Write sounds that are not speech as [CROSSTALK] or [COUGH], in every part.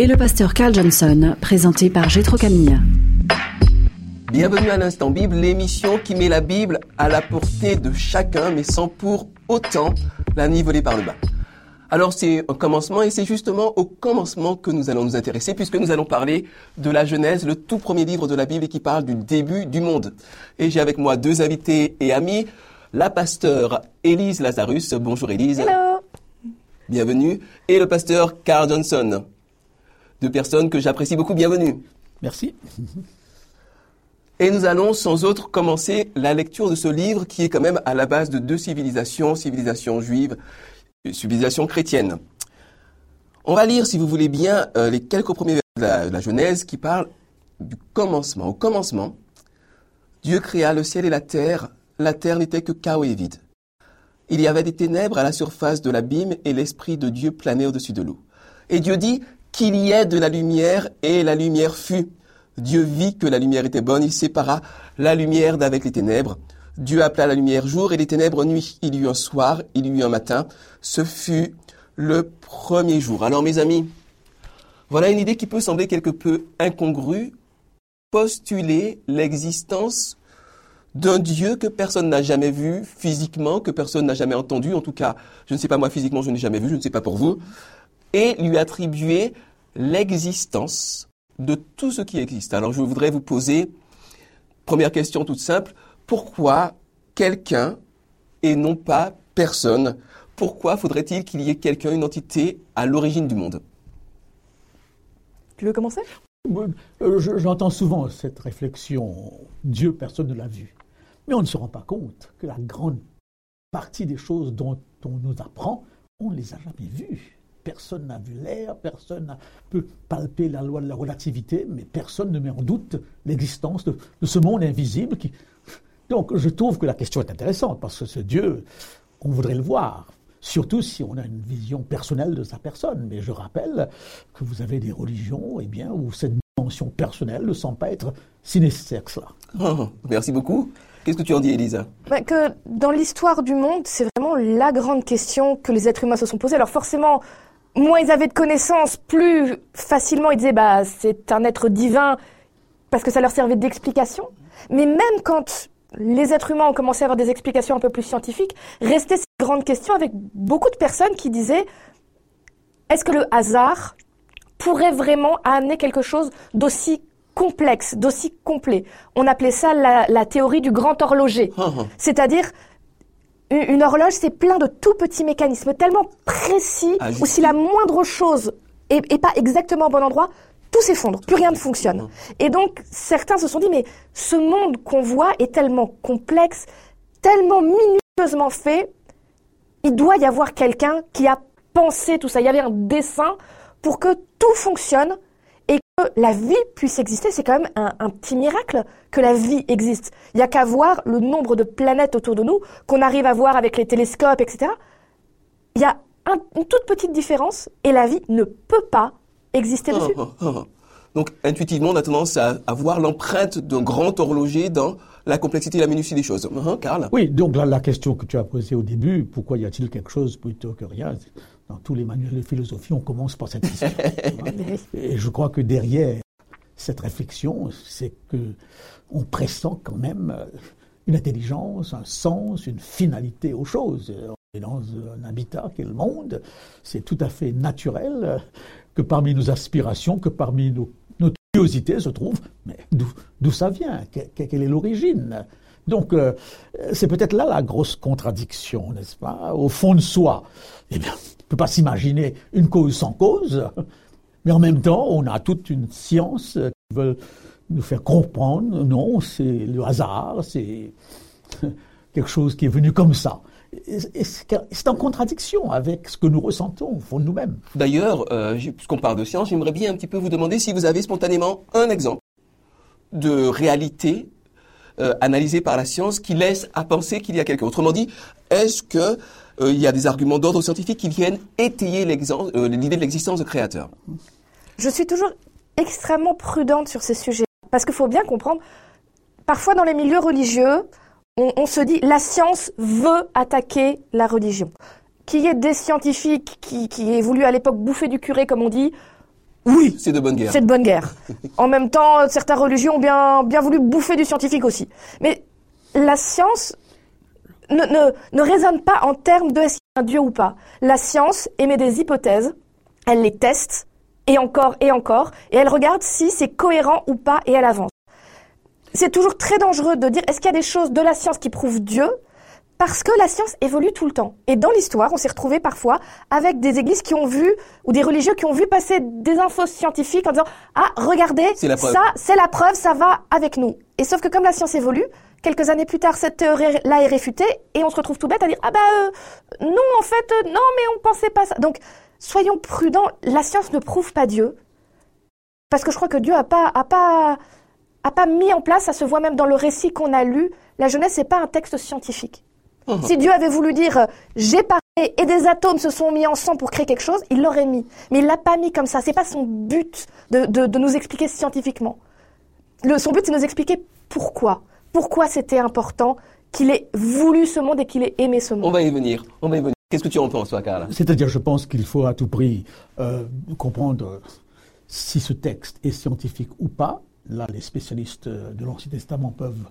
et le pasteur Carl Johnson, présenté par Gétro Camille. Bienvenue à l'Instant Bible, l'émission qui met la Bible à la portée de chacun, mais sans pour autant la niveler par le bas. Alors c'est un commencement et c'est justement au commencement que nous allons nous intéresser puisque nous allons parler de la Genèse, le tout premier livre de la Bible qui parle du début du monde. Et j'ai avec moi deux invités et amis, la pasteur Élise Lazarus. Bonjour Élise. Hello. Bienvenue. Et le pasteur Carl Johnson. Deux personnes que j'apprécie beaucoup. Bienvenue. Merci. Et nous allons sans autre commencer la lecture de ce livre qui est quand même à la base de deux civilisations, civilisation juive civilisation chrétienne. On va lire, si vous voulez bien, euh, les quelques premiers versets de la, Genèse qui parlent du commencement. Au commencement, Dieu créa le ciel et la terre. La terre n'était que chaos et vide. Il y avait des ténèbres à la surface de l'abîme et l'Esprit de Dieu planait au-dessus de l'eau. Et Dieu dit qu'il y ait de la lumière et la lumière fut. Dieu vit que la lumière était bonne, il sépara la lumière d'avec les ténèbres. Dieu appela la lumière jour et les ténèbres nuit. Il y eut un soir, il y eut un matin. Ce fut le premier jour. Alors mes amis, voilà une idée qui peut sembler quelque peu incongrue. Postuler l'existence d'un Dieu que personne n'a jamais vu physiquement, que personne n'a jamais entendu, en tout cas, je ne sais pas moi physiquement, je n'ai jamais vu, je ne sais pas pour vous, et lui attribuer l'existence de tout ce qui existe. Alors je voudrais vous poser, première question toute simple, pourquoi quelqu'un et non pas personne? Pourquoi faudrait-il qu'il y ait quelqu'un, une entité à l'origine du monde? Tu veux commencer? Euh, J'entends souvent cette réflexion, Dieu, personne ne l'a vu. Mais on ne se rend pas compte que la grande partie des choses dont on nous apprend, on ne les a jamais vues. Personne n'a vu l'air, personne ne peut palper la loi de la relativité, mais personne ne met en doute l'existence de, ce monde invisible qui, donc je trouve que la question est intéressante parce que ce Dieu, on voudrait le voir, surtout si on a une vision personnelle de sa personne. Mais je rappelle que vous avez des religions eh bien, où cette dimension personnelle ne semble pas être si nécessaire que cela. Oh, merci beaucoup. Qu'est-ce que tu en dis, Elisa? Bah, Que dans l'histoire du monde, c'est vraiment la grande question que les êtres humains se sont posés. Alors forcément, moins ils avaient de connaissances, plus facilement ils disaient bah c'est un être divin parce que ça leur servait d'explication. Mais même quand les êtres humains ont commencé à avoir des explications un peu plus scientifiques, restait cette grande question avec beaucoup de personnes qui disaient est-ce que le hasard pourrait vraiment amener quelque chose d'aussi complexe, d'aussi complet? On appelait ça la, théorie du grand horloger. Ah, ah. C'est-à-dire, une horloge, c'est plein de tout petits mécanismes tellement précis, ah, où si la moindre chose est, pas exactement au bon endroit, tout s'effondre, plus rien ne fonctionne. Et donc, certains se sont dit, mais ce monde qu'on voit est tellement complexe, tellement minutieusement fait, il doit y avoir quelqu'un qui a pensé tout ça. Il y avait un dessin pour que tout fonctionne la vie puisse exister. C'est quand même un, petit miracle que la vie existe. Il n'y a qu'à voir le nombre de planètes autour de nous qu'on arrive à voir avec les télescopes, etc. Il y a une toute petite différence et la vie ne peut pas exister dessus. Ah, ah, ah. Donc, intuitivement, on a tendance à, voir l'empreinte d'un grand horloger dans la complexité et la minutie des choses. Karl? Oui, donc là, la question que tu as posée au début, pourquoi y a-t-il quelque chose plutôt que rien? Dans tous les manuels de philosophie, on commence par cette question. [LAUGHS] et je crois que derrière cette réflexion, c'est que on pressent quand même une intelligence, un sens, une finalité aux choses. On est dans un habitat qui est le monde, c'est tout à fait naturel que parmi nos aspirations, que parmi nos, curiosités se trouve, mais d'où ça vient? Quelle est l'origine? Donc, euh, c'est peut-être là la grosse contradiction, n'est-ce pas? Au fond de soi, eh bien, on ne peut pas s'imaginer une cause sans cause, mais en même temps, on a toute une science qui veut nous faire comprendre, non, c'est le hasard, c'est [LAUGHS] quelque chose qui est venu comme ça. c'est en contradiction avec ce que nous ressentons au fond de nous-mêmes. D'ailleurs, euh, puisqu'on parle de science, j'aimerais bien un petit peu vous demander si vous avez spontanément un exemple de réalité euh, par la science qui laisse à penser qu'il y a quelqu'un. Autrement dit, est-ce que euh, il y a des arguments d'ordre scientifique qui viennent étayer l'idée de l'existence de créateur Je suis toujours extrêmement prudente sur ces sujets parce qu'il faut bien comprendre. Parfois, dans les milieux religieux, on, se dit la science veut attaquer la religion. Qu'il y ait des scientifiques qui aient voulu à l'époque bouffer du curé, comme on dit, oui, c'est de bonne guerre. C'est de bonne guerre. [LAUGHS] en même temps, certaines religions ont bien, bien voulu bouffer du scientifique aussi. Mais la science ne, ne, ne raisonne pas en termes de est-ce qu'il y a un Dieu ou pas. La science émet des hypothèses, elle les teste, et encore et encore, et elle regarde si c'est cohérent ou pas, et elle avance c'est toujours très dangereux de dire est-ce qu'il y a des choses de la science qui prouvent Dieu parce que la science évolue tout le temps. Et dans l'histoire, on s'est retrouvé parfois avec des églises qui ont vu, ou des religieux qui ont vu passer des infos scientifiques en disant Ah, regardez, ça, c'est la preuve, ça va avec nous. Et sauf que comme la science évolue, quelques années plus tard, cette théorie-là est réfutée, et on se retrouve tout bête à dire Ah bah euh, non, en fait, euh, non, mais on pensait pas ça. Donc, soyons prudents, la science ne prouve pas Dieu. Parce que je crois que Dieu a pas, a pas, a pas mis en place, ça se voit même dans le récit qu'on a lu, la Genèse, n'est pas un texte scientifique. [LAUGHS] Si Dieu avait voulu dire j'ai parlé et des atomes se sont mis ensemble pour créer quelque chose, il l'aurait mis. Mais il l'a pas mis comme ça. C'est pas son but de, nous expliquer scientifiquement. Le, son but, c'est de nous expliquer pourquoi. Pourquoi c'était important qu'il ait voulu ce monde et qu'il ait aimé ce monde. On va y venir. On va y venir. Qu'est-ce que tu en penses, toi, Carla C'est-à-dire, je pense qu'il faut à tout prix euh, comprendre si ce texte est scientifique ou pas, Là, les spécialistes de l'Ancien Testament peuvent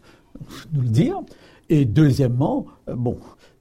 nous le dire. Et deuxièmement, euh, bon,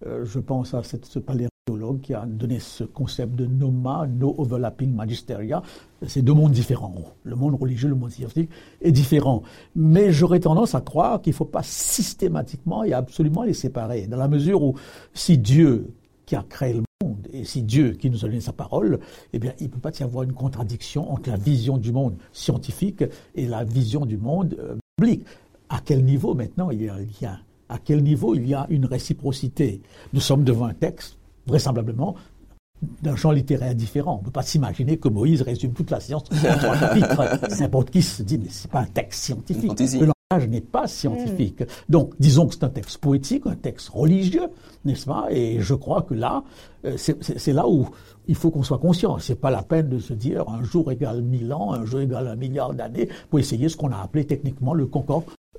euh, je pense à ce paléontologue qui a donné ce concept de noma, no overlapping magisteria. C'est deux mondes différents. Le monde religieux, le monde scientifique est différent. Mais j'aurais tendance à croire qu'il ne faut pas systématiquement et absolument les séparer. Dans la mesure où si Dieu, qui a créé le monde. Et si Dieu, qui nous a donné sa parole, eh bien, il ne peut pas y avoir une contradiction entre la vision du monde scientifique et la vision du monde euh, biblique. À quel niveau maintenant il y a un lien À quel niveau il y a une réciprocité? Nous sommes devant un texte, vraisemblablement, d'un champ littéraire différent. On ne peut pas s'imaginer que Moïse résume toute la science dans un [LAUGHS] chapitre. N'importe qui se dit, mais ce n'est pas un texte scientifique n'est pas scientifique. Donc, disons que c'est un texte poétique, un texte religieux, n'est-ce pas? Et je crois que là, euh, c'est là où il faut qu'on soit conscient. C'est pas la peine de se dire un jour égale mille ans, un jour égale un milliard d'années, pour essayer ce qu'on a appelé techniquement le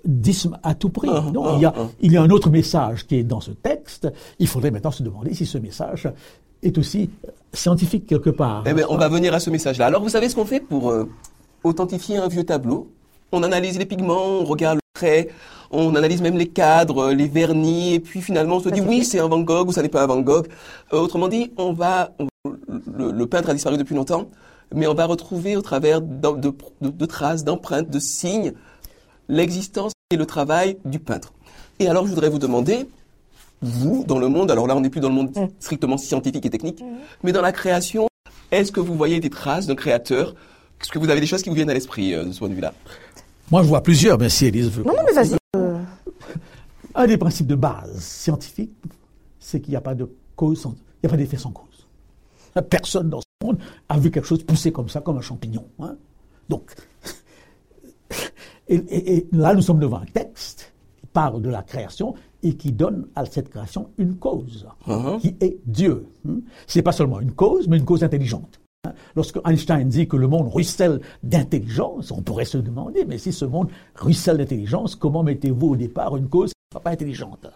concordisme à tout prix. Ah, non, ah, il, y a, ah. il y a un autre message qui est dans ce texte. Il faudrait maintenant se demander si ce message est aussi scientifique quelque part. Eh bien, on va venir à ce message-là. Alors, vous savez ce qu'on fait pour euh, authentifier un vieux tableau? On analyse les pigments, on regarde le trait, on analyse même les cadres, les vernis, et puis finalement on se dit oui c'est un Van Gogh ou ça n'est pas un Van Gogh. Euh, autrement dit, on va, le, peintre a disparu depuis longtemps, mais on va retrouver au travers de, traces, d'empreintes, de signes, l'existence et le travail du peintre. Et alors je voudrais vous demander, vous, dans le monde, alors là on n'est plus dans le monde mm. strictement scientifique et technique, mm. mais dans la création, est-ce que vous voyez des traces d'un créateur? Est-ce que vous avez des choses qui vous viennent à l'esprit euh, de ce point de vue-là? Moi, je vois plusieurs, mais si Elise veut. Non, non, mais vas-y. Un des principes de base scientifiques, c'est qu'il n'y a pas de cause, sans, il n'y a pas d'effet sans cause. Personne dans ce monde a vu quelque chose pousser comme ça, comme un champignon. Hein. Donc, et, là, nous sommes devant un texte qui parle de la création et qui donne à cette création une cause, uh-huh. qui est Dieu. Hein. Ce n'est pas seulement une cause, mais une cause intelligente. Lorsque Einstein dit que le monde ruisselle d'intelligence, on pourrait se demander, mais si ce monde ruisselle d'intelligence, comment mettez-vous au départ une cause qui ne pas intelligente?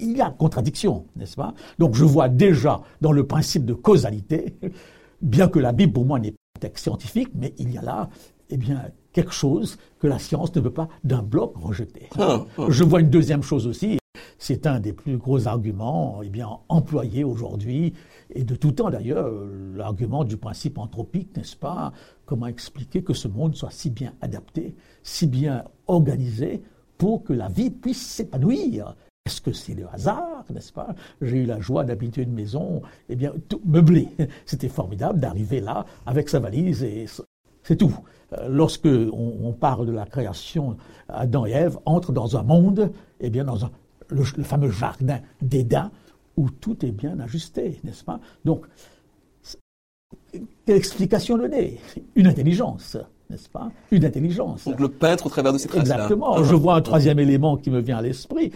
Il y a contradiction, n'est-ce pas? Donc je vois déjà dans le principe de causalité, [LAUGHS] bien que la Bible pour moi n'est pas un texte scientifique, mais il y a là eh bien, quelque chose que la science ne veut pas d'un bloc rejeter. Ah, ah. Je vois une deuxième chose aussi, c'est un des plus gros arguments eh bien, employés aujourd'hui et de tout temps d'ailleurs, l'argument du principe anthropique, n'est-ce pas? Comment expliquer que ce monde soit si bien adapté, si bien organisé pour que la vie puisse s'épanouir? Est-ce que c'est le hasard, n'est-ce pas? J'ai eu la joie d'habiter une maison, eh bien, tout meublée. [LAUGHS] C'était formidable d'arriver là avec sa valise et c'est tout. Euh, lorsque on, parle de la création, Adam et Ève entrent dans un monde, eh bien, dans le, le fameux jardin d'Éden, où tout est bien ajusté, n'est-ce pas? Donc, quelle explication donner? Une intelligence, n'est-ce pas? Une intelligence. Donc le peintre au travers de ces traces Exactement. Je vois un troisième élément qui me vient à l'esprit.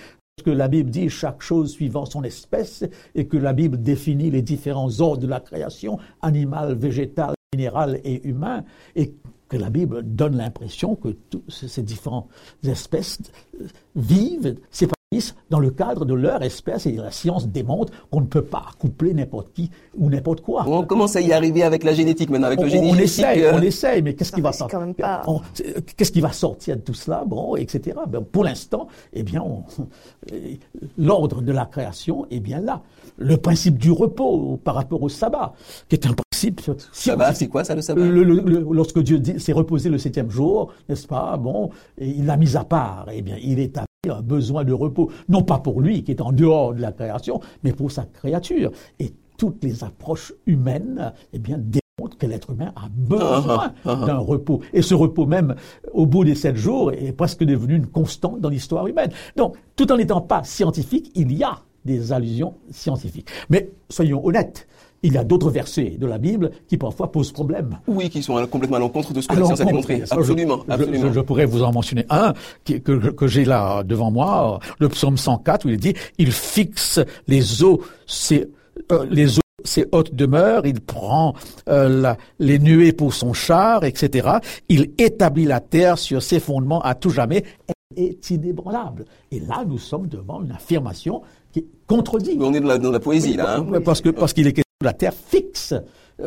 Que la Bible dit chaque chose suivant son espèce et que la Bible définit les différents ordres de la création, animal, végétal, minéral et humain, et que la Bible donne l'impression que ces différentes espèces vivent, dans le cadre de leur espèce et la science démontre qu'on ne peut pas coupler n'importe qui ou n'importe quoi. On commence à y arriver avec la génétique maintenant, avec le génétique. On essaye, euh. on essaye, mais qu'est-ce qui va sortir? Qu'est-ce qui va sortir de tout cela? Bon, etc. Ben, pour l'instant, eh bien, [LAUGHS] l'ordre de la création est bien là. Le principe du repos par rapport au sabbat, qui est un principe. Sabbat, c'est quoi ça le sabbat Lorsque Dieu s'est reposé le septième jour, n'est-ce pas Bon, et il l'a mis à part. Eh bien, il est à a besoin de repos, non pas pour lui qui est en dehors de la création, mais pour sa créature. Et toutes les approches humaines, eh bien, démontrent que l'être humain a besoin ah, ah, ah, d'un repos. Et ce repos même, au bout des sept jours, est presque devenu une constante dans l'histoire humaine. Donc, tout en n'étant pas scientifique, il y a des allusions scientifiques. Mais soyons honnêtes, il y a d'autres versets de la Bible qui parfois posent problème. Oui, qui sont complètement à l'encontre de ce que la science a démontré. Absolument, je, absolument. Je, pourrais vous en mentionner un que, que, j'ai là devant moi, le psaume 104, où il dit « Il fixe les eaux, c'est euh, les eaux ses hautes demeures, il prend euh, les nuées pour son char, etc. Il établit la terre sur ses fondements à tout jamais. Elle est inébranlable. Et là, nous sommes devant une affirmation qui contredit. On est dans la, poésie, là. Hein. Parce que parce qu'il est la Terre fixe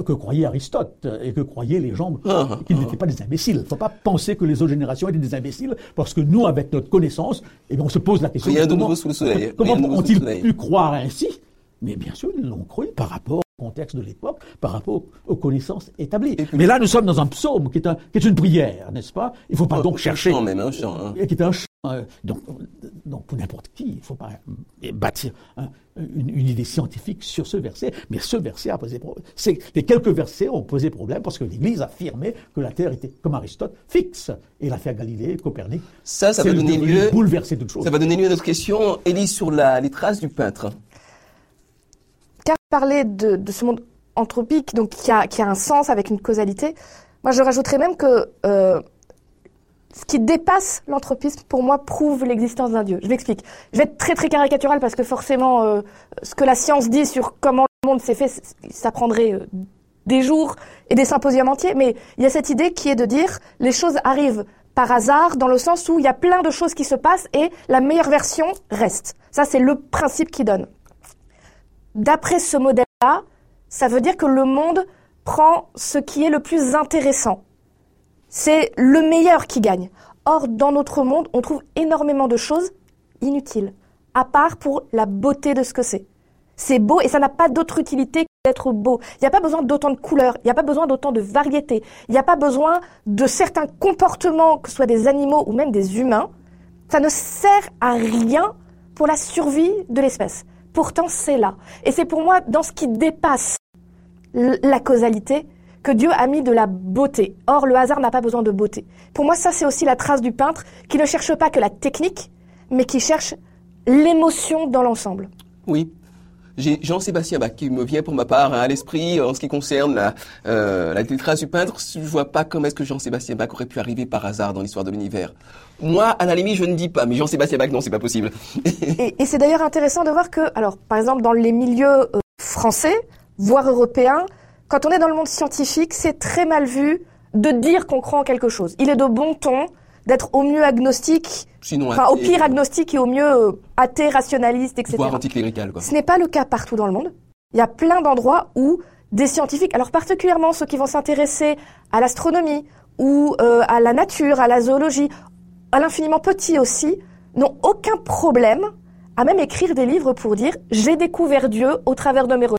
que croyait Aristote et que croyaient les gens ah, ah, qu'ils n'étaient pas des imbéciles. Il ne faut pas penser que les autres générations étaient des imbéciles parce que nous, avec notre connaissance, eh on se pose la question comment, sous le soleil. comment ont-ils pu croire ainsi? Mais bien sûr, ils l'ont cru par rapport au contexte de l'époque, par rapport aux connaissances établies. Mais là, nous sommes dans un psaume qui est, qui est une prière, n'est-ce pas? Il ne faut pas oh, donc chercher... Un même, un chant. Hein. Qui est un. Euh, donc, donc, pour n'importe qui, il ne faut pas bâtir une, idée scientifique sur ce verset. Mais ce verset a posé problème. Les quelques versets ont posé problème parce que l'Église affirmait que la Terre était, comme Aristote, fixe. Et l'affaire Galilée, Copernic, ça, ça va donner lieu, bouleverser toute chose. Ça va donner lieu à notre question, Élise, sur la, les traces du peintre. Car parler de, ce monde anthropique, donc qui a, qui a, un sens avec une causalité, moi je rajouterais même que euh, ce qui dépasse l'anthropisme, pour moi, prouve l'existence d'un Dieu. Je m'explique. Je vais être très très caricatural parce que forcément, euh, ce que la science dit sur comment le monde s'est fait, ça prendrait euh, des jours et des symposiums entiers. Mais il y a cette idée qui est de dire les choses arrivent par hasard dans le sens où il y a plein de choses qui se passent et la meilleure version reste. Ça, c'est le principe qui donne. D'après ce modèle-là, ça veut dire que le monde prend ce qui est le plus intéressant c'est le meilleur qui gagne. Or, dans notre monde, on trouve énormément de choses inutiles, à part pour la beauté de ce que c'est. C'est beau et ça n'a pas d'autre utilité que d'être beau. Il n'y a pas besoin d'autant de couleurs, il n'y a pas besoin d'autant de variété, il n'y a pas besoin de certains comportements, que ce soit des animaux ou même des humains. Ça ne sert à rien pour la survie de l'espèce. Pourtant, c'est là. Et c'est pour moi, dans ce qui dépasse la causalité, que Dieu a mis de la beauté. Or, le hasard n'a pas besoin de beauté. Pour moi, ça, c'est aussi la trace du peintre qui ne cherche pas que la technique, mais qui cherche l'émotion dans l'ensemble. Oui. J'ai Jean-Sébastien Bach qui me vient pour ma part à l'esprit en ce qui concerne la, euh, la trace du peintre. Je vois pas comment est-ce que Jean-Sébastien Bach aurait pu arriver par hasard dans l'histoire de l'univers. Moi, à la limite, je ne dis pas, mais Jean-Sébastien Bach, non, c'est pas possible. [LAUGHS] et, et c'est d'ailleurs intéressant de voir que, alors, par exemple, dans les milieux euh, français, voire européens, quand on est dans le monde scientifique, c'est très mal vu de dire qu'on croit en quelque chose. Il est de bon ton d'être au mieux agnostique, enfin au pire agnostique et au mieux euh, athée, rationaliste, etc. Voire anticlérical, quoi. Ce n'est pas le cas partout dans le monde. Il y a plein d'endroits où des scientifiques, alors particulièrement ceux qui vont s'intéresser à l'astronomie ou euh, à la nature, à la zoologie, à l'infiniment petit aussi, n'ont aucun problème à même écrire des livres pour dire j'ai découvert Dieu au travers de mes recherches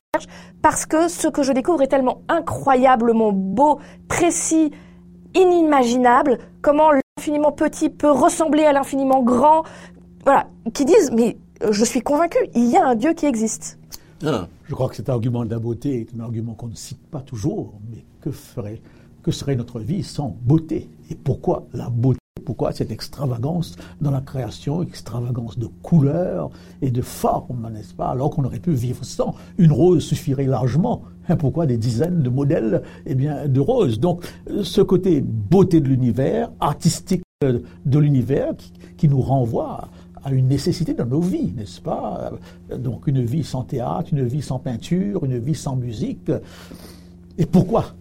parce que ce que je découvre est tellement incroyablement beau, précis, inimaginable, comment l'infiniment petit peut ressembler à l'infiniment grand. Voilà, qui disent mais je suis convaincu, il y a un Dieu qui existe. Ah. Je crois que cet argument de la beauté est un argument qu'on ne cite pas toujours, mais que ferait, que serait notre vie sans beauté? Et pourquoi la beauté? Pourquoi cette extravagance dans la création, extravagance de couleurs et de formes, n'est-ce pas Alors qu'on aurait pu vivre sans. Une rose suffirait largement. Hein, pourquoi des dizaines de modèles eh bien, de roses Donc, ce côté beauté de l'univers, artistique de l'univers, qui, nous renvoie à une nécessité dans nos vies, n'est-ce pas Donc, une vie sans théâtre, une vie sans peinture, une vie sans musique. Et pourquoi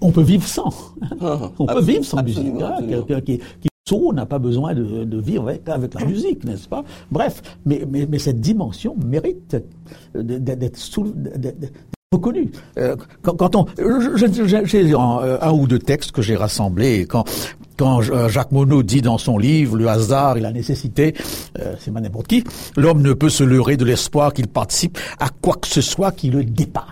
on peut vivre sans? Ah, on peut vivre sans musique. Hein, quelqu'un qui, qui n'a pas besoin de, vivre avec, la musique, n'est-ce pas? Bref, mais, cette dimension mérite d'être reconnue. Euh, quand, on, j'ai un, ou deux textes que j'ai rassemblés quand quand Jacques Monod dit dans son livre Le hasard et la nécessité, euh, c'est n'importe qui, l'homme ne peut se leurrer de l'espoir qu'il participe à quoi que ce soit qui le dépasse.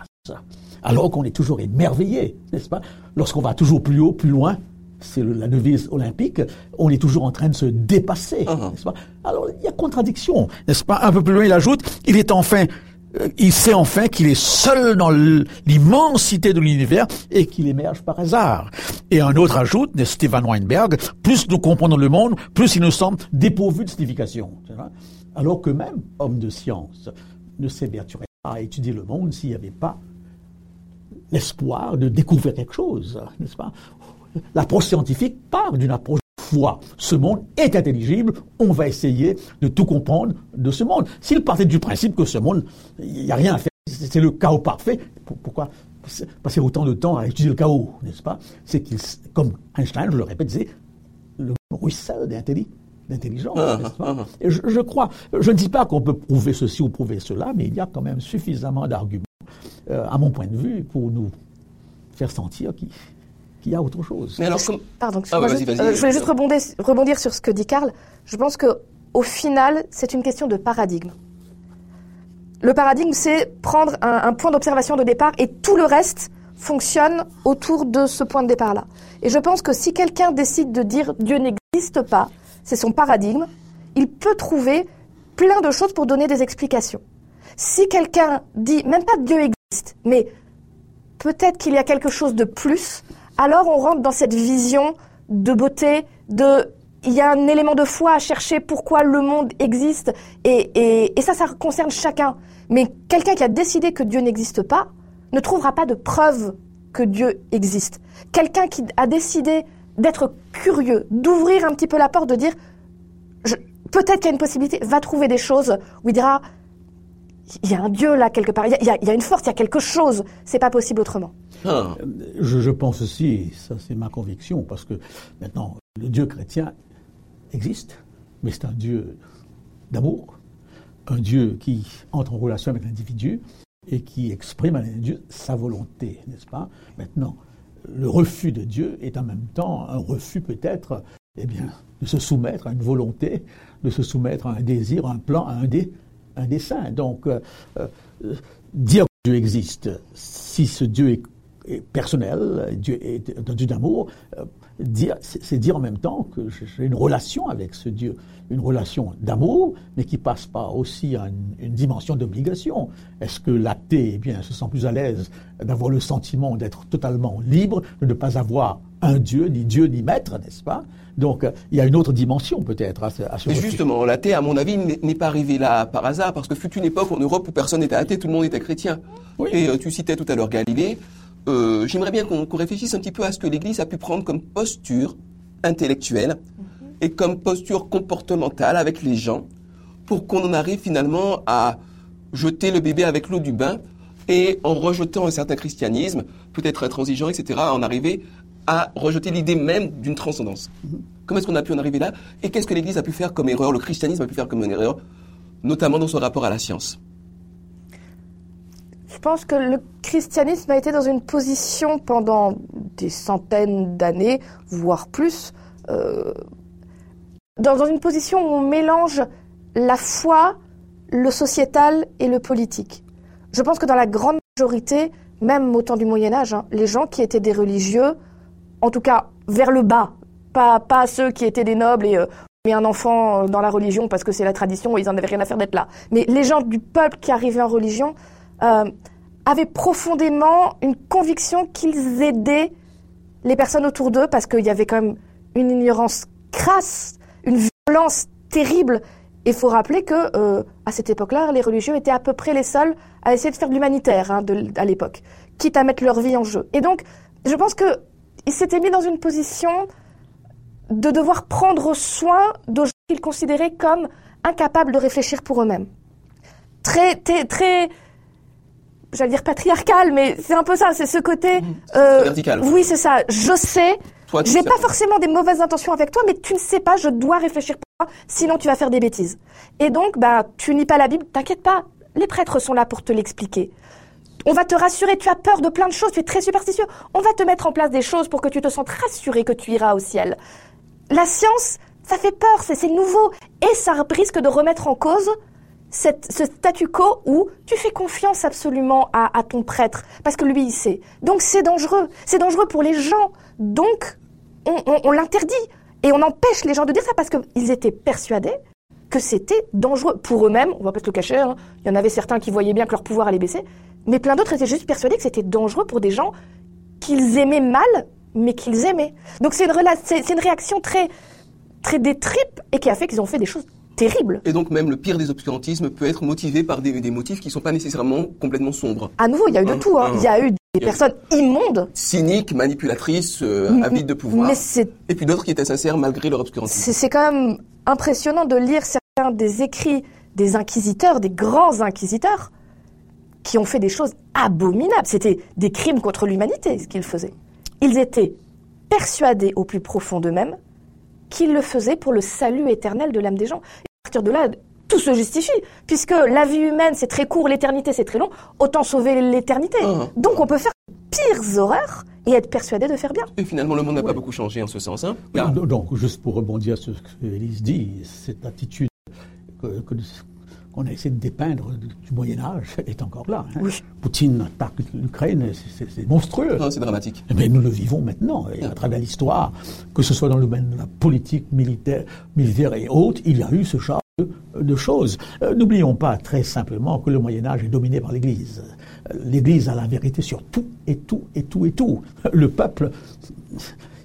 Alors qu'on est toujours émerveillé, n'est-ce pas? Lorsqu'on va toujours plus haut, plus loin, c'est la devise olympique, on est toujours en train de se dépasser, uh-huh. n'est-ce pas? Alors, il y a contradiction, n'est-ce pas? Un peu plus loin, il ajoute, il est enfin, euh, il sait enfin qu'il est seul dans l'immensité de l'univers et qu'il émerge par hasard. Et un autre ajoute, Stephen Weinberg, plus nous comprenons le monde, plus il nous semble dépourvu de signification. Alors que même homme de science ne s'évertuerait pas à étudier le monde s'il n'y avait pas l'espoir de découvrir quelque chose, n'est-ce pas? L'approche scientifique part d'une approche de foi. Ce monde est intelligible, on va essayer de tout comprendre de ce monde. S'il partait du principe que ce monde, il n'y a rien à faire, c'est le chaos parfait, pourquoi passer autant de temps à étudier le chaos, n'est-ce pas? C'est qu'il, comme Einstein, je le répète, c'est le ruisselle d'intelligence. Ah, ah, ah. Et je, je, crois, je ne dis pas qu'on peut prouver ceci ou prouver cela, mais il y a quand même suffisamment d'arguments euh, à mon point de vue, pour nous faire sentir qu'il y a autre chose. Mais alors, Pardon, ah, je, euh, je voulais juste rebondir, rebondir, sur ce que dit Karl. Je pense que au final, c'est une question de paradigme. Le paradigme, c'est prendre un, point d'observation de départ et tout le reste fonctionne autour de ce point de départ-là. Et je pense que si quelqu'un décide de dire Dieu n'existe pas, c'est son paradigme, il peut trouver plein de choses pour donner des explications. Si quelqu'un dit, même pas Dieu existe, mais peut-être qu'il y a quelque chose de plus, alors on rentre dans cette vision de beauté, de il y a un élément de foi à chercher pourquoi le monde existe, et, et, ça, ça concerne chacun. Mais quelqu'un qui a décidé que Dieu n'existe pas ne trouvera pas de preuve que Dieu existe. Quelqu'un qui a décidé d'être curieux, d'ouvrir un petit peu la porte, de dire peut-être qu'il y a une possibilité, va trouver des choses où il dira il y a un Dieu là quelque part, il y, a, une force, il y a quelque chose, c'est pas possible autrement. Ah. Je, pense aussi, ça c'est ma conviction, parce que maintenant, le Dieu chrétien existe, mais c'est un Dieu d'amour, un Dieu qui entre en relation avec l'individu et qui exprime à l'individu sa volonté, n'est-ce pas? Maintenant, le refus de Dieu est en même temps un refus peut-être eh bien, de se soumettre à une volonté, de se soumettre à un désir, à un plan, à un dé un dessein. Donc, euh, euh, dire que Dieu existe, si ce Dieu est, personnel, Dieu est un Dieu d'amour, euh, c'est dire en même temps que j'ai une relation avec ce Dieu, une relation d'amour, mais qui passe pas aussi à une, dimension d'obligation. Est-ce que l'athée, eh se sent plus à l'aise d'avoir le sentiment d'être totalement libre, de ne pas avoir un Dieu, ni Dieu, ni maître, n'est-ce pas? Donc il y a une autre dimension peut-être à, ce, à Mais justement, l'athée, à mon avis, n'est pas arrivé là par hasard, parce que fut une époque en Europe où personne n'était athée, tout le monde était chrétien. Et euh, tu citais tout à l'heure Galilée. Euh, j'aimerais bien qu'on réfléchisse un petit peu à ce que l'Église a pu prendre comme posture intellectuelle mhm. et comme posture comportementale avec les gens pour qu'on en arrive finalement à jeter le bébé avec l'eau du bain et en rejetant un certain christianisme, peut-être intransigeant, etc., en arriver à rejeter l'idée même d'une transcendance. Comment est-ce qu'on a pu en arriver là Et qu'est-ce que l'Église a pu faire comme erreur, le christianisme a pu faire comme une erreur, notamment dans son rapport à la science? Je pense que le christianisme a été dans une position pendant des centaines d'années, voire plus, euh, dans, dans une position où on mélange la foi, le sociétal et le politique. Je pense que dans la grande majorité, même au temps du Moyen Âge, hein, les gens qui étaient des religieux en tout cas vers le bas, pas, pas ceux qui étaient des nobles et euh, mis un enfant euh, dans la religion parce que c'est la tradition et ils en avaient rien à faire d'être là. Mais les gens du peuple qui arrivaient en religion euh, avaient profondément une conviction qu'ils aidaient les personnes autour d'eux parce qu'il y avait quand même une ignorance crasse, une violence terrible. Et il faut rappeler que à cette époque-là, les religieux étaient à peu près les seuls à essayer de faire de l'humanitaire hein, à l'époque, quitte à mettre leur vie en jeu. Et donc, je pense qu'ils s'étaient mis dans une position de devoir prendre soin de gens qu'ils considéraient comme incapables de réfléchir pour eux-mêmes. Très, très, très, j'allais dire patriarcal, mais c'est un peu ça, c'est ce côté. Mmh. Euh, vertical. Oui, c'est ça. Je sais. J'ai pas forcément des mauvaises intentions avec toi, mais tu ne sais pas, je dois réfléchir pour toi, sinon tu vas faire des bêtises. Et donc, bah, tu lis pas la Bible, t'inquiète pas, les prêtres sont là pour te l'expliquer. On va te rassurer, tu as peur de plein de choses, tu es très superstitieux. On va te mettre en place des choses pour que tu te sentes rassuré que tu iras au ciel. La science, ça fait peur, c'est nouveau, et ça risque de remettre en cause ce statu quo où tu fais confiance absolument à, ton prêtre, parce que lui, il sait. Donc c'est dangereux. C'est dangereux pour les gens. Donc, on, l'interdit. Et on empêche les gens de dire ça parce qu'ils étaient persuadés que c'était dangereux pour eux-mêmes. On va pas se le cacher. Hein. Il y en avait certains qui voyaient bien que leur pouvoir allait baisser. Mais plein d'autres étaient juste persuadés que c'était dangereux pour des gens qu'ils aimaient mal, mais qu'ils aimaient. Donc c'est une, une réaction très, très des tripes et qui a fait qu'ils ont fait des choses terrible. Et donc même le pire des obscurantismes peut être motivé par des, motifs qui ne sont pas nécessairement complètement sombres. À nouveau, il y a eu de hein tout. Hein. Il y a eu des personnes immondes. Cyniques, manipulatrices, euh, avides de pouvoir. Et puis d'autres qui étaient sincères malgré leur obscurantisme. C'est quand même impressionnant de lire certains des écrits des inquisiteurs, des grands inquisiteurs, qui ont fait des choses abominables. C'était des crimes contre l'humanité, ce qu'ils faisaient. Ils étaient persuadés au plus profond d'eux-mêmes qu'ils le faisaient pour le salut éternel de l'âme des gens partir de là, tout se justifie, puisque la vie humaine c'est très court, l'éternité c'est très long, autant sauver l'éternité. Ah. Donc on peut faire pires horreurs et être persuadé de faire bien. Et finalement, le monde n'a pas beaucoup changé en ce sens. Hein donc, juste pour rebondir sur ce que Élise dit, cette attitude qu'on a essayé de dépeindre du Moyen Âge est encore là. Hein. Poutine attaque l'Ukraine, c'est monstrueux. c'est dramatique. Mais eh nous le vivons maintenant, et à travers l'histoire, que ce soit dans le domaine de la politique militaire, militaire et autres, il y a eu ce genre de, choses. Euh, n'oublions pas très simplement que le Moyen Âge est dominé par l'Église. Euh, L'Église a la vérité sur tout et tout et tout et tout. Le peuple,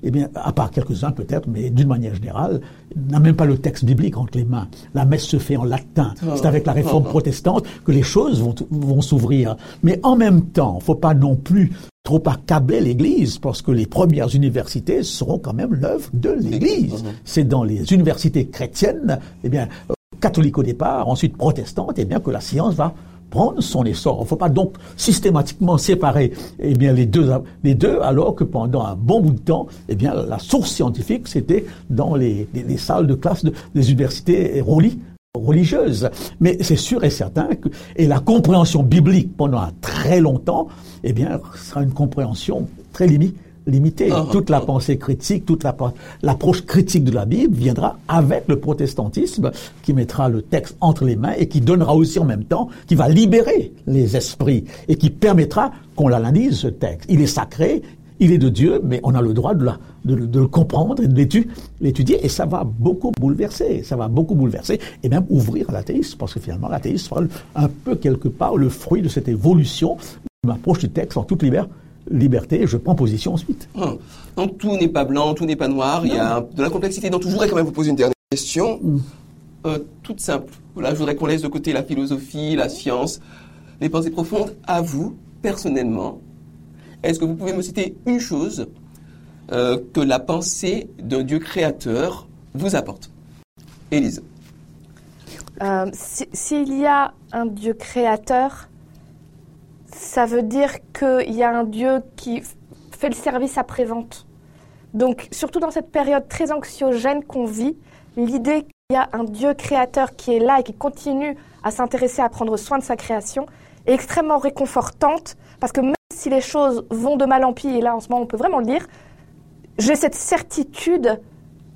eh bien, à part quelques-uns peut-être, mais d'une manière générale, n'a même pas le texte biblique entre les mains. La messe se fait en latin. C'est avec la réforme protestante que les choses vont, vont s'ouvrir. Mais en même temps, faut pas non plus trop accabler l'Église, parce que les premières universités seront quand même l'œuvre de l'Église. C'est dans les universités chrétiennes, eh bien, catholique au départ, ensuite protestante, et eh bien que la science va prendre. Il ne faut pas donc systématiquement séparer eh bien, les, deux, les deux, alors que pendant un bon bout de temps, eh bien, la source scientifique, c'était dans les, les, salles de classe des universités religieuses. Mais c'est sûr et certain que, et la compréhension biblique pendant très longtemps, eh bien, sera une compréhension très limite limité. Ah, toute la ah. pensée critique, toute l'approche critique de la Bible viendra avec le protestantisme qui mettra le texte entre les mains et qui donnera aussi en même temps, qui va libérer les esprits et qui permettra qu'on l'analyse ce texte. Il est sacré, il est de Dieu, mais on a le droit de, de, le comprendre et de l'étudier, et ça va beaucoup bouleverser, ça va beaucoup bouleverser, et même ouvrir l'athéisme, parce que finalement l'athéisme sera un peu quelque part le fruit de cette évolution de l'approche du texte en toute liberté liberté, je prends position ensuite. Hum. Donc tout n'est pas blanc, tout n'est pas noir, il y a de la complexité. Donc je voudrais quand même vous poser une dernière question, hum. euh, toute simple. Voilà, je voudrais qu'on laisse de côté la philosophie, la science, les pensées profondes. À vous, personnellement, est-ce que vous pouvez me citer une chose euh, que la pensée d'un Dieu créateur vous apporte? Élise. Euh, s'il y a un Dieu créateur, ça veut dire qu'il y a un Dieu qui fait le service après-vente. Donc, surtout dans cette période très anxiogène qu'on vit, l'idée qu'il y a un Dieu créateur qui est là et qui continue à s'intéresser à prendre soin de sa création est extrêmement réconfortante parce que même si les choses vont de mal en pis, et là en ce moment on peut vraiment le dire, j'ai cette certitude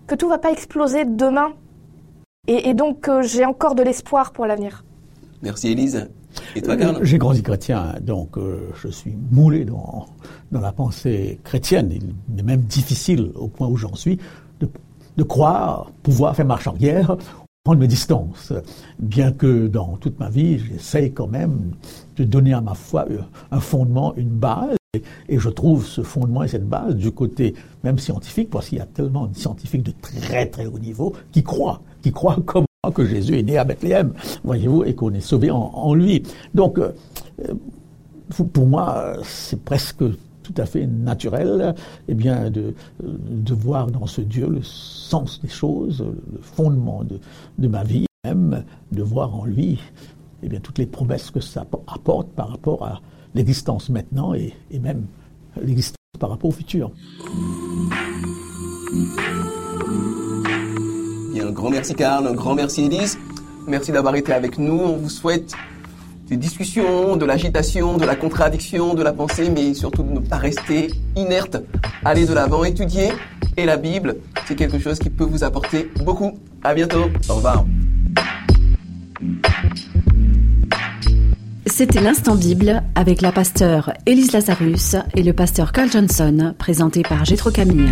que tout va pas exploser demain et, donc euh, j'ai encore de l'espoir pour l'avenir. Merci Euh, j'ai grandi chrétien, donc euh, je suis moulé dans, dans la pensée chrétienne. Il est même difficile, au point où j'en suis, de, de croire pouvoir faire marche arrière, prendre mes distances. Bien que dans toute ma vie, j'essaye quand même de donner à ma foi un fondement, une base. Et je trouve ce fondement et cette base du côté même scientifique, parce qu'il y a tellement de scientifiques de très très haut niveau qui croient, qui croient comme que Jésus est né à Bethléem, voyez-vous, et qu'on est sauvé en, lui. Donc, euh, pour moi, c'est presque tout à fait naturel eh bien, de, de voir dans ce Dieu le sens des choses, le fondement de, de ma vie, même de voir en lui eh bien, toutes les promesses que ça apporte par rapport à l'existence maintenant et, même l'existence par rapport au futur. Un grand merci Karl, un grand merci Elise. Merci d'avoir été avec nous. On vous souhaite des discussions, de l'agitation, de la contradiction, de la pensée, mais surtout de ne pas rester inerte. Aller de l'avant, étudier. Et la Bible, c'est quelque chose qui peut vous apporter beaucoup. À bientôt. Au revoir. C'était l'instant Bible avec la pasteur Elise Lazarus et le pasteur Carl Johnson, présenté par Gétro Camille.